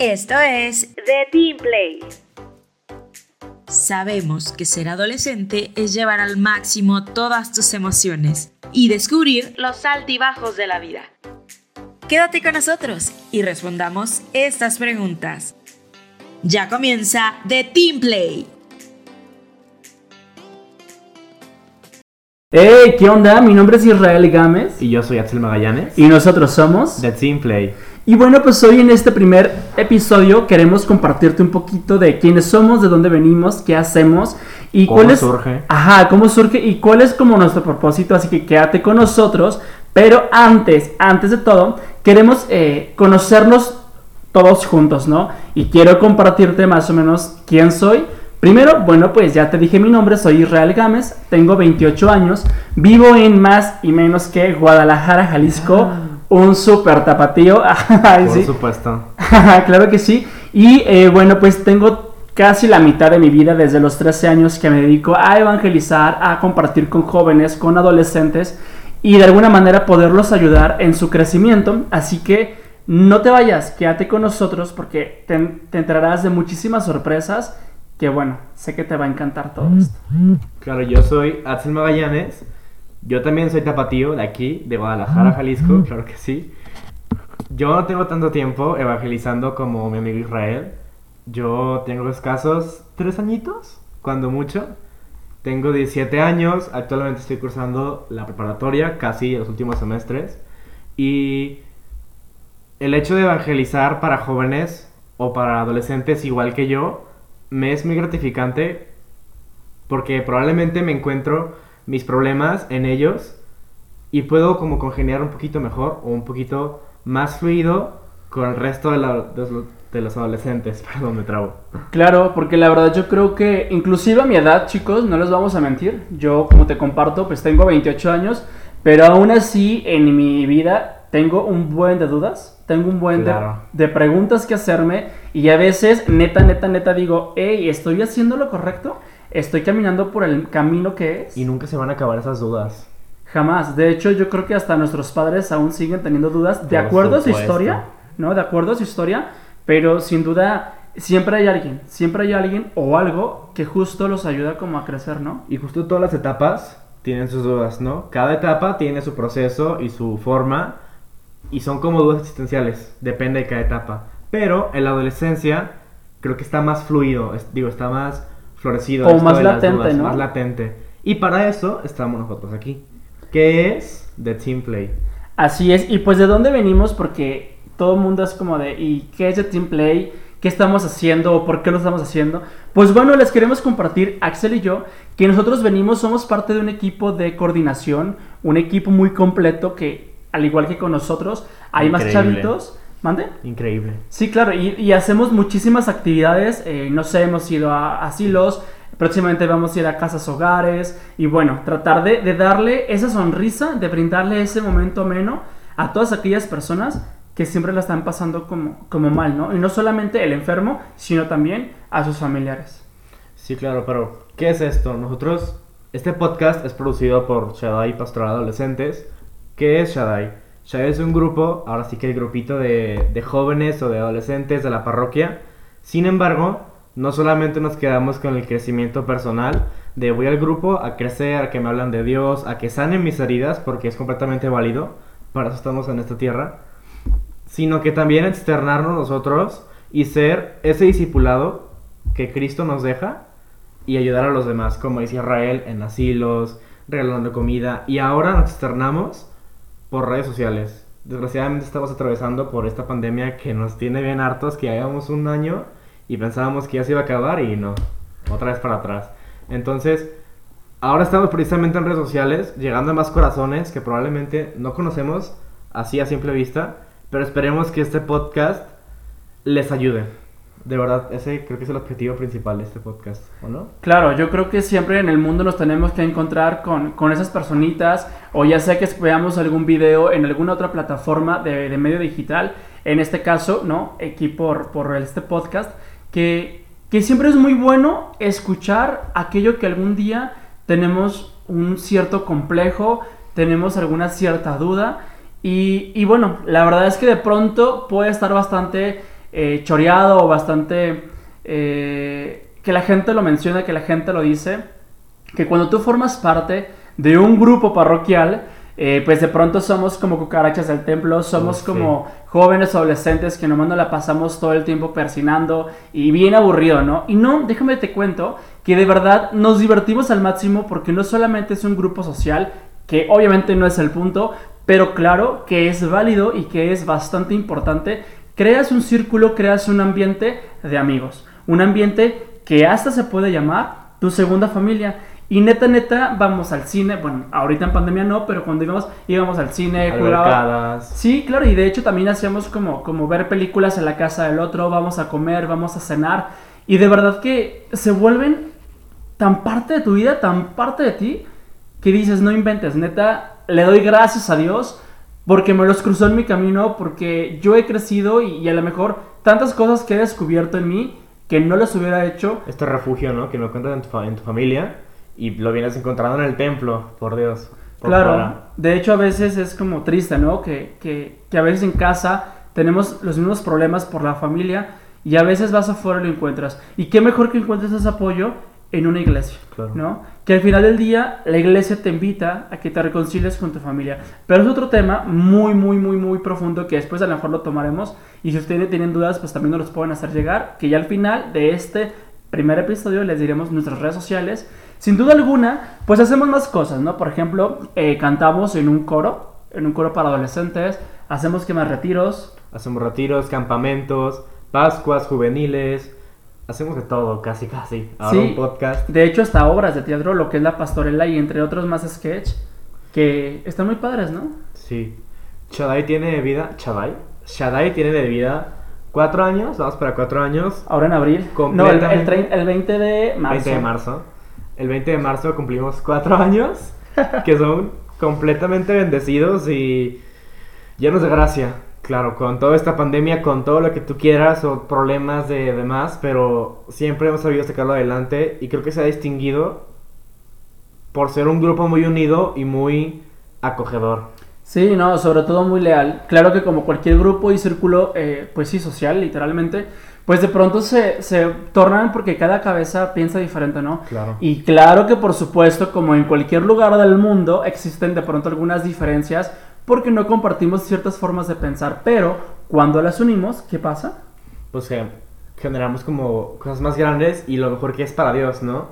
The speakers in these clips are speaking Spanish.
Esto es The Team Play. Sabemos que ser adolescente es llevar al máximo todas tus emociones y descubrir Los altibajos de la vida. Quédate con nosotros y respondamos estas preguntas. Ya comienza The Team Play. Hey, ¿qué onda? Mi nombre es Israel Gámez Y yo soy Axel Magallanes. y nosotros somos. The Team Play. Y bueno, pues hoy en este primer episodio queremos compartirte un poquito de quiénes somos, de dónde venimos, qué hacemos y ¿Cómo cuál es. surge? Ajá, cómo surge y cuál es como nuestro propósito. Así que quédate con nosotros. Pero antes, antes de todo, queremos eh, conocernos todos juntos, ¿no? Y quiero compartirte más o menos quién soy. Primero, bueno, pues ya te dije mi nombre, soy Israel Gámez, tengo 28 años, vivo en más y menos que Guadalajara, Jalisco, un súper tapatío. Ay, Por sí. supuesto. claro que sí. Y eh, bueno, pues tengo casi la mitad de mi vida, desde los 13 años, que me dedico a evangelizar, a compartir con jóvenes, con adolescentes y de alguna manera poderlos ayudar en su crecimiento. Así que no te vayas, quédate con nosotros porque te, te enterarás de muchísimas sorpresas que bueno, sé que te va a encantar todo esto. Claro, yo soy Axel Magallanes. Yo también soy tapatío de aquí, de Guadalajara, Jalisco, claro que sí. Yo no tengo tanto tiempo evangelizando como mi amigo Israel. Yo tengo escasos tres añitos, cuando mucho. Tengo 17 años, actualmente estoy cursando la preparatoria, casi los últimos semestres. Y el hecho de evangelizar para jóvenes o para adolescentes igual que yo, me es muy gratificante porque probablemente me encuentro mis problemas en ellos y puedo como congeniar un poquito mejor o un poquito más fluido con el resto de, la- de los, de los adolescentes. Perdón, me trabo. Claro, porque la verdad yo creo que inclusive a mi edad, chicos, no les vamos a mentir, yo como te comparto, pues tengo 28 años, pero aún así en mi vida tengo un buen de dudas, tengo un buen de- Claro. de, preguntas que hacerme y a veces neta, neta, neta digo, hey, ¿estoy haciendo lo correcto? ¿Estoy caminando por el camino que es? Y nunca se van a acabar esas dudas. Jamás. De hecho, yo creo que hasta nuestros padres aún siguen teniendo dudas de Por acuerdo a su historia, ¿no? De acuerdo a su historia, pero sin duda siempre hay alguien, siempre hay alguien o algo que justo los ayuda como a crecer, ¿no? Y justo todas las etapas tienen sus dudas, ¿no? Cada etapa tiene su proceso y su forma y son como dudas existenciales, depende de cada etapa. Pero en la adolescencia creo que está más fluido, es- digo, está más florecido. Esto más latente, ¿no? Más latente. Y para eso estamos nosotros aquí, que es The Team Play. Así es, y pues de dónde venimos, porque todo el mundo es como de, ¿y qué es el Team Play? ¿Qué estamos haciendo? ¿O por qué lo estamos haciendo? Pues bueno, les queremos compartir, Axel y yo, que nosotros venimos, somos parte de un equipo de coordinación, un equipo muy completo que, al igual que con nosotros, hay más Increíble. chavitos. ¿Mande? Increíble. Sí, claro, y, y hacemos muchísimas actividades, eh, no sé, hemos ido a asilos, próximamente vamos a ir a casas hogares, y bueno, tratar de, de darle esa sonrisa, de brindarle ese momento ameno a todas aquellas personas que siempre la están pasando como, como mal, ¿no? Y no solamente el enfermo, sino también a sus familiares. Sí, claro, pero ¿qué es esto? Nosotros, este podcast es producido por Shaddai Pastoral Adolescentes. ¿Qué es Shaddai? Shaddai es un grupo, ahora sí que el grupito de, de jóvenes o de adolescentes de la parroquia. Sin embargo, no solamente nos quedamos con el crecimiento personal, de voy al grupo a crecer, a que me hablan de Dios, a que sanen mis heridas, porque es completamente válido, para eso estamos en esta tierra, sino que también externarnos nosotros y ser ese discipulado que Cristo nos deja y ayudar a los demás, como dice Israel, en asilos, regalando comida. Y ahora nos externamos por redes sociales. Desgraciadamente estamos atravesando por esta pandemia que nos tiene bien hartos, que ya llevamos un año y pensábamos que ya se iba a acabar y no, otra vez para atrás. Entonces, ahora estamos precisamente en redes sociales, llegando a más corazones que probablemente no conocemos así a simple vista, pero esperemos que este podcast les ayude. De verdad, ese creo que es el objetivo principal de este podcast, ¿o no? Claro, yo creo que siempre en el mundo nos tenemos que encontrar con, con esas personitas, o ya sea que veamos algún video en alguna otra plataforma de, de medio digital, en este caso, ¿no? Aquí por, por este podcast, que, que siempre es muy bueno escuchar aquello que algún día tenemos un cierto complejo, tenemos alguna cierta duda, y, y bueno, la verdad es que de pronto puede estar bastante eh, choreado o bastante... eh, que la gente lo menciona, que la gente lo dice, que cuando tú formas parte de un grupo parroquial, eh, pues de pronto somos como cucarachas del templo, somos Oh, sí. como jóvenes adolescentes que nomás nos la pasamos todo el tiempo persinando y bien aburrido, ¿no? Y no, déjame te cuento que de verdad nos divertimos al máximo porque no solamente es un grupo social, que obviamente no es el punto, pero claro que es válido y que es bastante importante. Creas un círculo, creas un ambiente de amigos, un ambiente que hasta se puede llamar tu segunda familia. Y neta, neta, vamos al cine, bueno, ahorita en pandemia no, pero cuando íbamos, íbamos al cine, Albercadas. Sí, claro, y de hecho también hacíamos como, como ver películas en la casa del otro, vamos a comer, vamos a cenar, y de verdad que se vuelven tan parte de tu vida, tan parte de ti, que dices, no inventes, neta, le doy gracias a Dios porque me los cruzó en mi camino, porque yo he crecido y, y a lo mejor tantas cosas que he descubierto en mí que no las hubiera hecho Este refugio, ¿no? Que no encuentras en tu, fa- en tu familia y lo vienes encontrando en el templo, por Dios. por Claro, de hecho a veces es como triste, ¿no? Que, que, que a veces en casa tenemos los mismos problemas por la familia y a veces vas afuera y lo encuentras. Y qué mejor que encuentres ese apoyo en una iglesia, Claro. ¿no? Que al final del día la iglesia te invita a que te reconcilies con tu familia. Pero es otro tema muy, muy, muy, muy profundo que después a lo mejor lo tomaremos. Y si ustedes tienen dudas, pues también nos los pueden hacer llegar. Que ya al final de este primer episodio les diremos nuestras redes sociales. Sin duda alguna, pues hacemos más cosas, ¿no? Por ejemplo, eh, cantamos en un coro, en un coro para adolescentes. Hacemos que más retiros. Hacemos retiros, campamentos, pascuas juveniles. Hacemos de todo, casi, casi. Ahora Sí. un podcast. De hecho, hasta obras de teatro, lo que es la pastorela y entre otros más sketch. Que están muy padres, ¿no? Sí. Shaddai tiene de vida. ¿Shaddai? Shaddai tiene de vida cuatro años. Vamos para cuatro años. Ahora en abril. No, el, el, el 20 de marzo. 20 de marzo. El 20 de marzo cumplimos cuatro años. Que son completamente bendecidos y llenos de gracia. Claro, con toda esta pandemia, con todo lo que tú quieras o problemas de demás, pero siempre hemos sabido sacarlo adelante y creo que se ha distinguido por ser un grupo muy unido y muy acogedor. Sí, no, sobre todo muy leal. Claro que como cualquier grupo y círculo, eh, pues sí, social, literalmente, pues de pronto se, se tornan porque cada cabeza piensa diferente, ¿no? Claro. Y claro que por supuesto, como en cualquier lugar del mundo, existen de pronto algunas diferencias porque no compartimos ciertas formas de pensar, pero cuando las unimos, ¿qué pasa? pues que generamos como cosas más grandes y lo mejor que es para Dios, ¿no?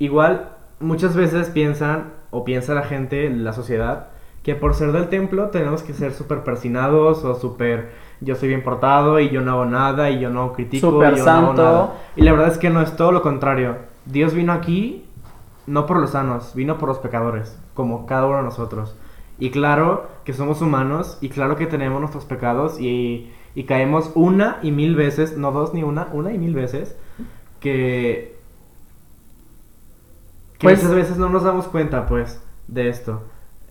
Igual muchas veces piensan o piensa la gente, la sociedad, que por ser del templo tenemos que ser súper persinados o súper yo soy bien portado y yo no hago nada y yo no critico Súper y yo no hago santo. nada. Y la verdad es que no es todo lo contrario. Dios vino aquí no por los sanos, vino por los pecadores, como cada uno de nosotros. Y claro que somos humanos y claro que tenemos nuestros pecados y, y caemos una y mil veces, no dos ni una, una y mil veces, que, que Pues- muchas veces no nos damos cuenta, pues, de esto.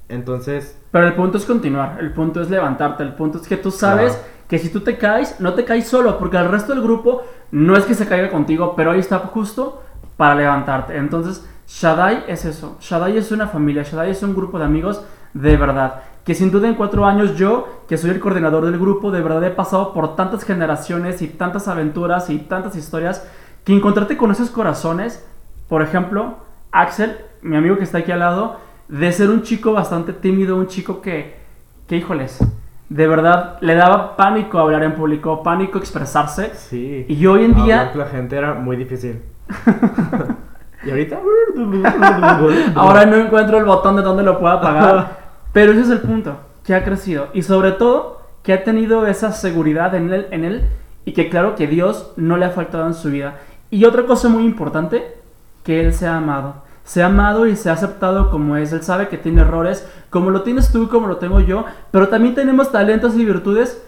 Entonces, Pero el punto es continuar, el punto es levantarte, el punto es que tú sabes Claro. que si tú te caes, no te caes solo, porque el resto del grupo no es que se caiga contigo, pero ahí está justo para levantarte. Entonces, Shaddai es eso, Shaddai es una familia, Shaddai es un grupo de amigos de verdad. Que sin duda en cuatro años yo, que soy el coordinador del grupo, de verdad he pasado por tantas generaciones y tantas aventuras y tantas historias, que encontrarte con esos corazones, por ejemplo, Axel, mi amigo que está aquí al lado, de ser un chico bastante tímido, un chico que, que híjoles, de verdad le daba pánico hablar en público, pánico expresarse. sí. Y hoy en día, hablar con la gente era muy difícil. y ahorita... ahora no encuentro el botón de donde lo pueda apagar. Pero ese es el punto, que ha crecido. Y sobre todo, que ha tenido esa seguridad en él, y que claro que Dios no le ha faltado en su vida. Y otra cosa muy importante, que él se ha amado. Se ha amado y se ha aceptado como es. Él sabe que tiene errores, como lo tienes tú, como lo tengo yo. Pero también tenemos talentos y virtudes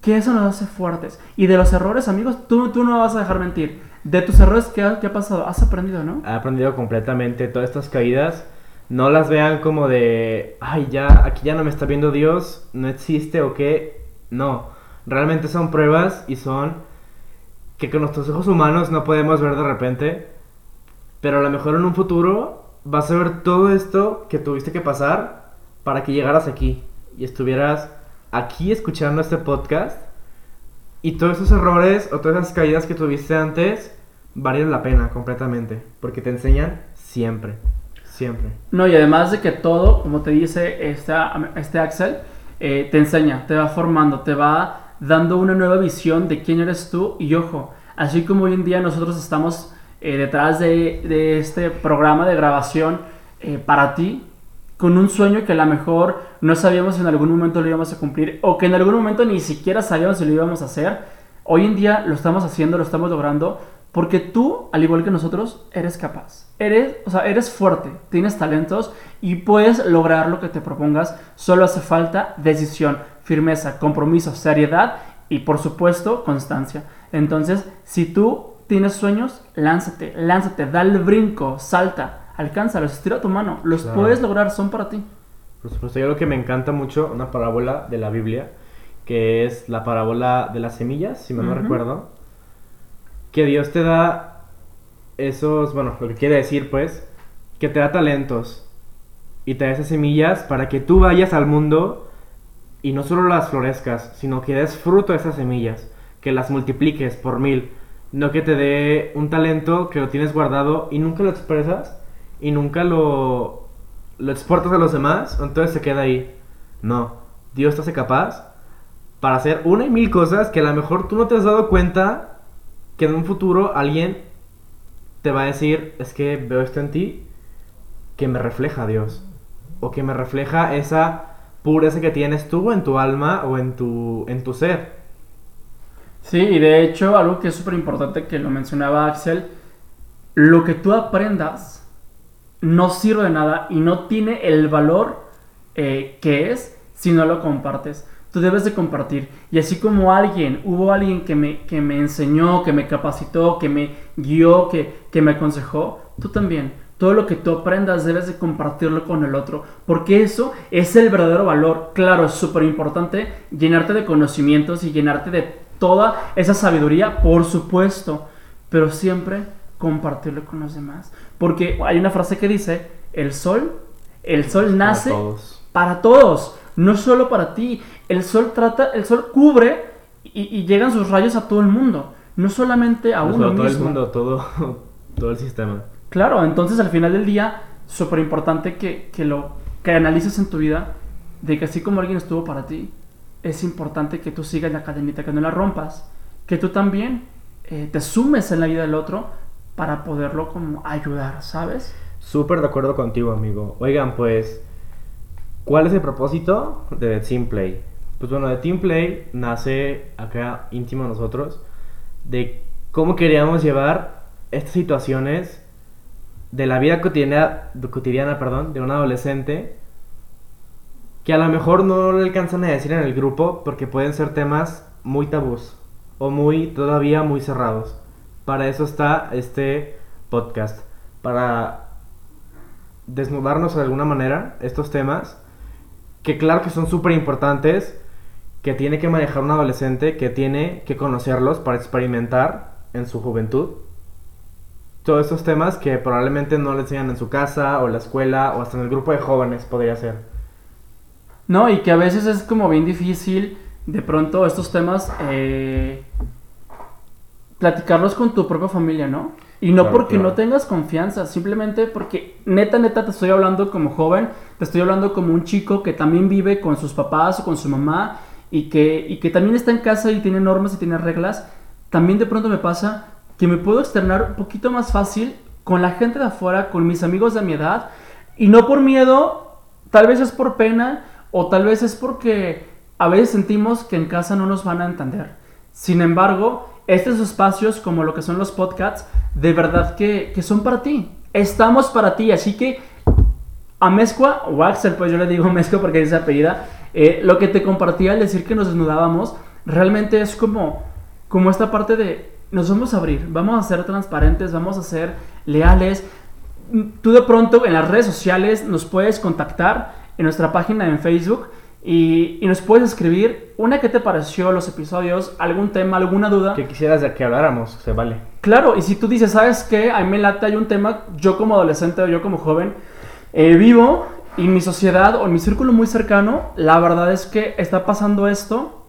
que eso nos hace fuertes. Y de los errores, amigos, tú, tú no vas a dejar mentir. De tus errores, ¿qué ha, qué ha pasado? Has aprendido, ¿no? He aprendido completamente todas estas caídas. No las vean como de, ay, ya, aquí ya no me está viendo Dios, no existe o qué. No, realmente son pruebas y son que con nuestros ojos humanos no podemos ver de repente. Pero a lo mejor en un futuro vas a ver todo esto que tuviste que pasar para que llegaras aquí y estuvieras aquí escuchando este podcast Y todos esos errores o todas esas caídas que tuviste antes valen la pena completamente. Porque te enseñan siempre. Siempre. No, y además de que todo, como te dice esta, este Axel, eh, te enseña, te va formando, te va dando una nueva visión de quién eres tú. Y ojo, así como hoy en día nosotros estamos eh, detrás de, de este programa de grabación eh, para ti, con un sueño que a lo mejor no sabíamos si en algún momento lo íbamos a cumplir o que en algún momento ni siquiera sabíamos si lo íbamos a hacer. Hoy en día lo estamos haciendo, lo estamos logrando porque tú, al igual que nosotros, eres capaz. Eres, o sea, eres fuerte, tienes talentos y puedes lograr lo que te propongas. Solo hace falta decisión, firmeza, compromiso, seriedad y por supuesto constancia. Entonces, si tú tienes sueños, lánzate, lánzate, da el brinco, salta alcánzalos, estira tu mano, los puedes lograr, son para ti. Por supuesto, yo lo que me encanta mucho, una parábola de la Biblia, que es la parábola de las semillas, si me no recuerdo, que Dios te da esos, bueno, lo que quiere decir pues, que te da talentos y te da esas semillas para que tú vayas al mundo y no solo las florezcas, sino que des fruto a esas semillas, que las multipliques por mil, no que te dé un talento que lo tienes guardado y nunca lo expresas y nunca lo, lo exportas a los demás, entonces se queda ahí. No, Dios te hace capaz para hacer una y mil cosas que a lo mejor tú no te has dado cuenta que en un futuro alguien te va a decir, es que veo esto en ti que me refleja Dios. O que me refleja esa pureza que tienes tú en tu alma o en tu, en tu ser. Sí, y de hecho algo que es súper importante que lo mencionaba Axel, lo que tú aprendas no sirve de nada y no tiene el valor eh, que es si no lo compartes. Tú debes de compartir. Y así como alguien, hubo alguien que me, que me enseñó, que me capacitó, que me guió, que, que me aconsejó, tú también. Todo lo que tú aprendas debes de compartirlo con el otro, porque eso es el verdadero valor. Claro, es súper importante llenarte de conocimientos y llenarte de toda esa sabiduría, por supuesto, pero siempre compartirlo con los demás. Porque hay una frase que dice, el sol, el sol nace para todos, no solo para ti. El sol trata, el sol cubre y, llegan sus rayos a todo el mundo, no solamente a uno todo el mundo, todo, todo el sistema. Claro, entonces al final del día, súper importante que, que lo que analices en tu vida, de que así como alguien estuvo para ti, es importante que tú sigas la cadenita, que no la rompas, que tú también eh, te sumes en la vida del otro para poderlo como ayudar, ¿sabes? Súper de acuerdo contigo, amigo. Oigan, pues, ¿cuál es el propósito de The Team Play? Pues bueno, The Team Play nace acá íntimo a nosotros de cómo queríamos llevar estas situaciones de la vida cotidiana, cotidiana perdón, de un adolescente que a lo mejor no le alcanzan a decir en el grupo porque pueden ser temas muy tabús o muy todavía muy cerrados. Para eso está este podcast, para desnudarnos de alguna manera estos temas, que claro que son súper importantes, que tiene que manejar un adolescente, que tiene que conocerlos para experimentar en su juventud. Todos estos temas que probablemente no le enseñan en su casa o la escuela o hasta en el grupo de jóvenes podría ser. No, y que a veces es como bien difícil de pronto estos temas eh, platicarlos con tu propia familia, ¿no? Y no porque no tengas confianza, simplemente porque neta, neta te estoy hablando como joven, te estoy hablando como un chico que también vive con sus papás o con su mamá y que, y que también está en casa y tiene normas y tiene reglas. También de pronto me pasa que me puedo externar un poquito más fácil con la gente de afuera, con mis amigos de mi edad, y no por miedo, tal vez es por pena o tal vez es porque a veces sentimos que en casa no nos van a entender. Sin embargo, estos espacios como lo que son los podcasts, de verdad que, son para ti. Estamos para ti, así que a Mezcua, o Axel, pues yo le digo Mezcua porque es apellida, eh, lo que te compartía al decir que nos desnudábamos, realmente es como, como esta parte de nos vamos a abrir, vamos a ser transparentes, vamos a ser leales. Tú de pronto en las redes sociales nos puedes contactar en nuestra página en Facebook y, nos puedes escribir una que te pareció los episodios, algún tema, alguna duda. Que quisieras de que habláramos, se vale. Claro, y si tú dices, ¿sabes qué? A mí me late, hay un tema, yo como adolescente o yo como joven, eh, vivo y mi sociedad o mi círculo muy cercano, la verdad es que está pasando esto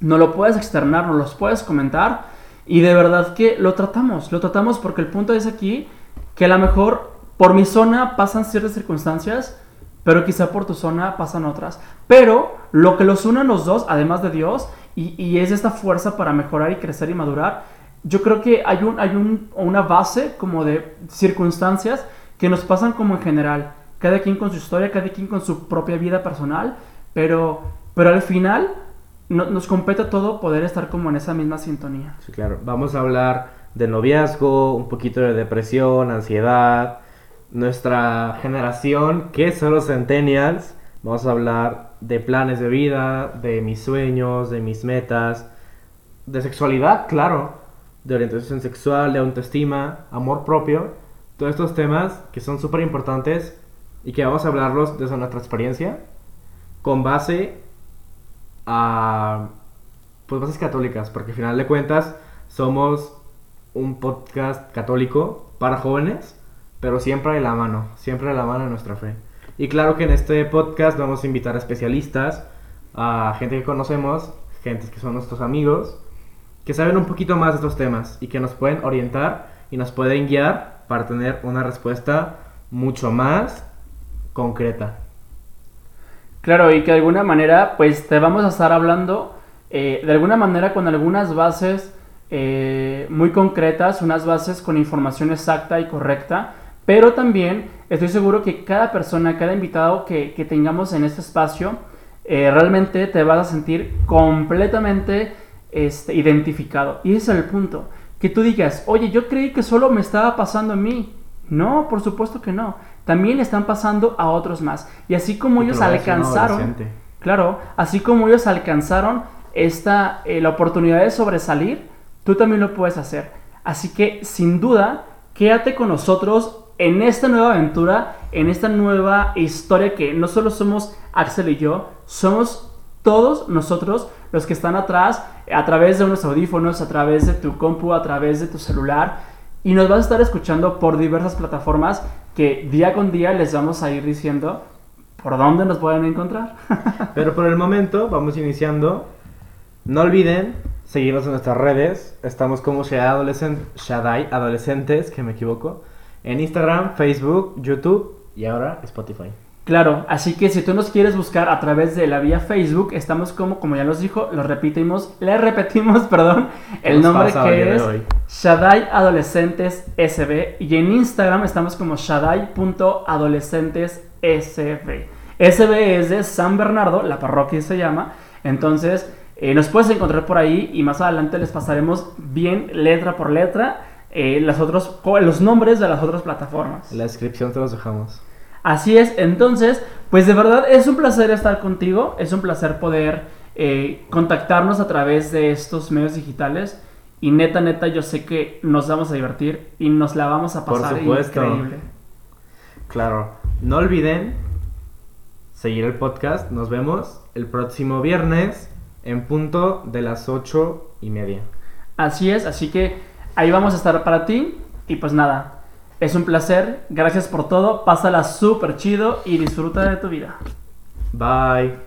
no lo puedes externar, no los puedes comentar y de verdad que lo tratamos, lo tratamos porque el punto es aquí que a lo mejor por mi zona pasan ciertas circunstancias, pero quizá por tu zona pasan otras. Pero lo que los une a los dos, además de Dios, y, y es esta fuerza para mejorar y crecer y madurar, yo creo que hay, un, hay un, una base como de circunstancias que nos pasan como en general. Cada quien con su historia, cada quien con su propia vida personal, pero, pero al final no- nos compete a todo poder estar como en esa misma sintonía. Sí, claro. Vamos a hablar de noviazgo, un poquito de depresión, ansiedad, nuestra generación, que son los centennials. Vamos a hablar de planes de vida, de mis sueños, de mis metas, de sexualidad, claro, de orientación sexual, de autoestima, amor propio. Todos estos temas que son súper importantes y que vamos a hablarlos desde nuestra experiencia con base a pues bases católicas, porque al final de cuentas somos un podcast católico para jóvenes, pero siempre de la mano, siempre de la mano de nuestra fe. Y claro que en este podcast vamos a invitar a especialistas, a gente que conocemos, gente que son nuestros amigos, que saben un poquito más de estos temas y que nos pueden orientar y nos pueden guiar para tener una respuesta mucho más concreta. Claro, y que de alguna manera, pues te vamos a estar hablando eh, de alguna manera con algunas bases eh, muy concretas, unas bases con información exacta y correcta, pero también estoy seguro que cada persona, cada invitado que, que tengamos en este espacio, eh, realmente te vas a sentir completamente este, identificado. Y ese es el punto. Que tú digas, oye, yo creí que solo me estaba pasando a mí. No, por supuesto que no. También le están pasando a otros más. Y así como ellos alcanzaron, claro, así como ellos alcanzaron esta, eh, la oportunidad de sobresalir, tú también lo puedes hacer. Así que, sin duda, quédate con nosotros en esta nueva aventura, en esta nueva historia que no solo somos Axel y yo, somos todos nosotros los que están atrás, a través de unos audífonos, a través de tu compu, a través de tu celular, y nos vas a estar escuchando por diversas plataformas que día con día les vamos a ir diciendo por dónde nos pueden encontrar. Pero por el momento vamos iniciando. No olviden seguirnos en nuestras redes. Estamos como Shaddai, Adolescent- Shaddai Adolescentes, que me equivoco. En Instagram, Facebook, YouTube y ahora Spotify. Claro, así que si tú nos quieres buscar a través de la vía Facebook, estamos como, como ya nos dijo, lo repetimos, le repetimos, perdón, el nombre que es? Shaddai Adolescentes SB y en Instagram estamos como Shaddai.adolescentes SB. SB es de San Bernardo, la parroquia se llama, entonces eh, nos puedes encontrar por ahí y más adelante les pasaremos bien letra por letra eh, las otros, los nombres de las otras plataformas. En la descripción te los dejamos. Así es, entonces, pues de verdad es un placer estar contigo, es un placer poder eh, contactarnos a través de estos medios digitales y neta, neta, yo sé que nos vamos a divertir y nos la vamos a Por pasar supuesto. increíble. Claro, no olviden seguir el podcast. Nos vemos el próximo viernes en punto de las ocho y media. Así es, así que ahí vamos a estar para ti y pues nada, es un placer, gracias por todo, pásala súper chido y disfruta de tu vida. Bye.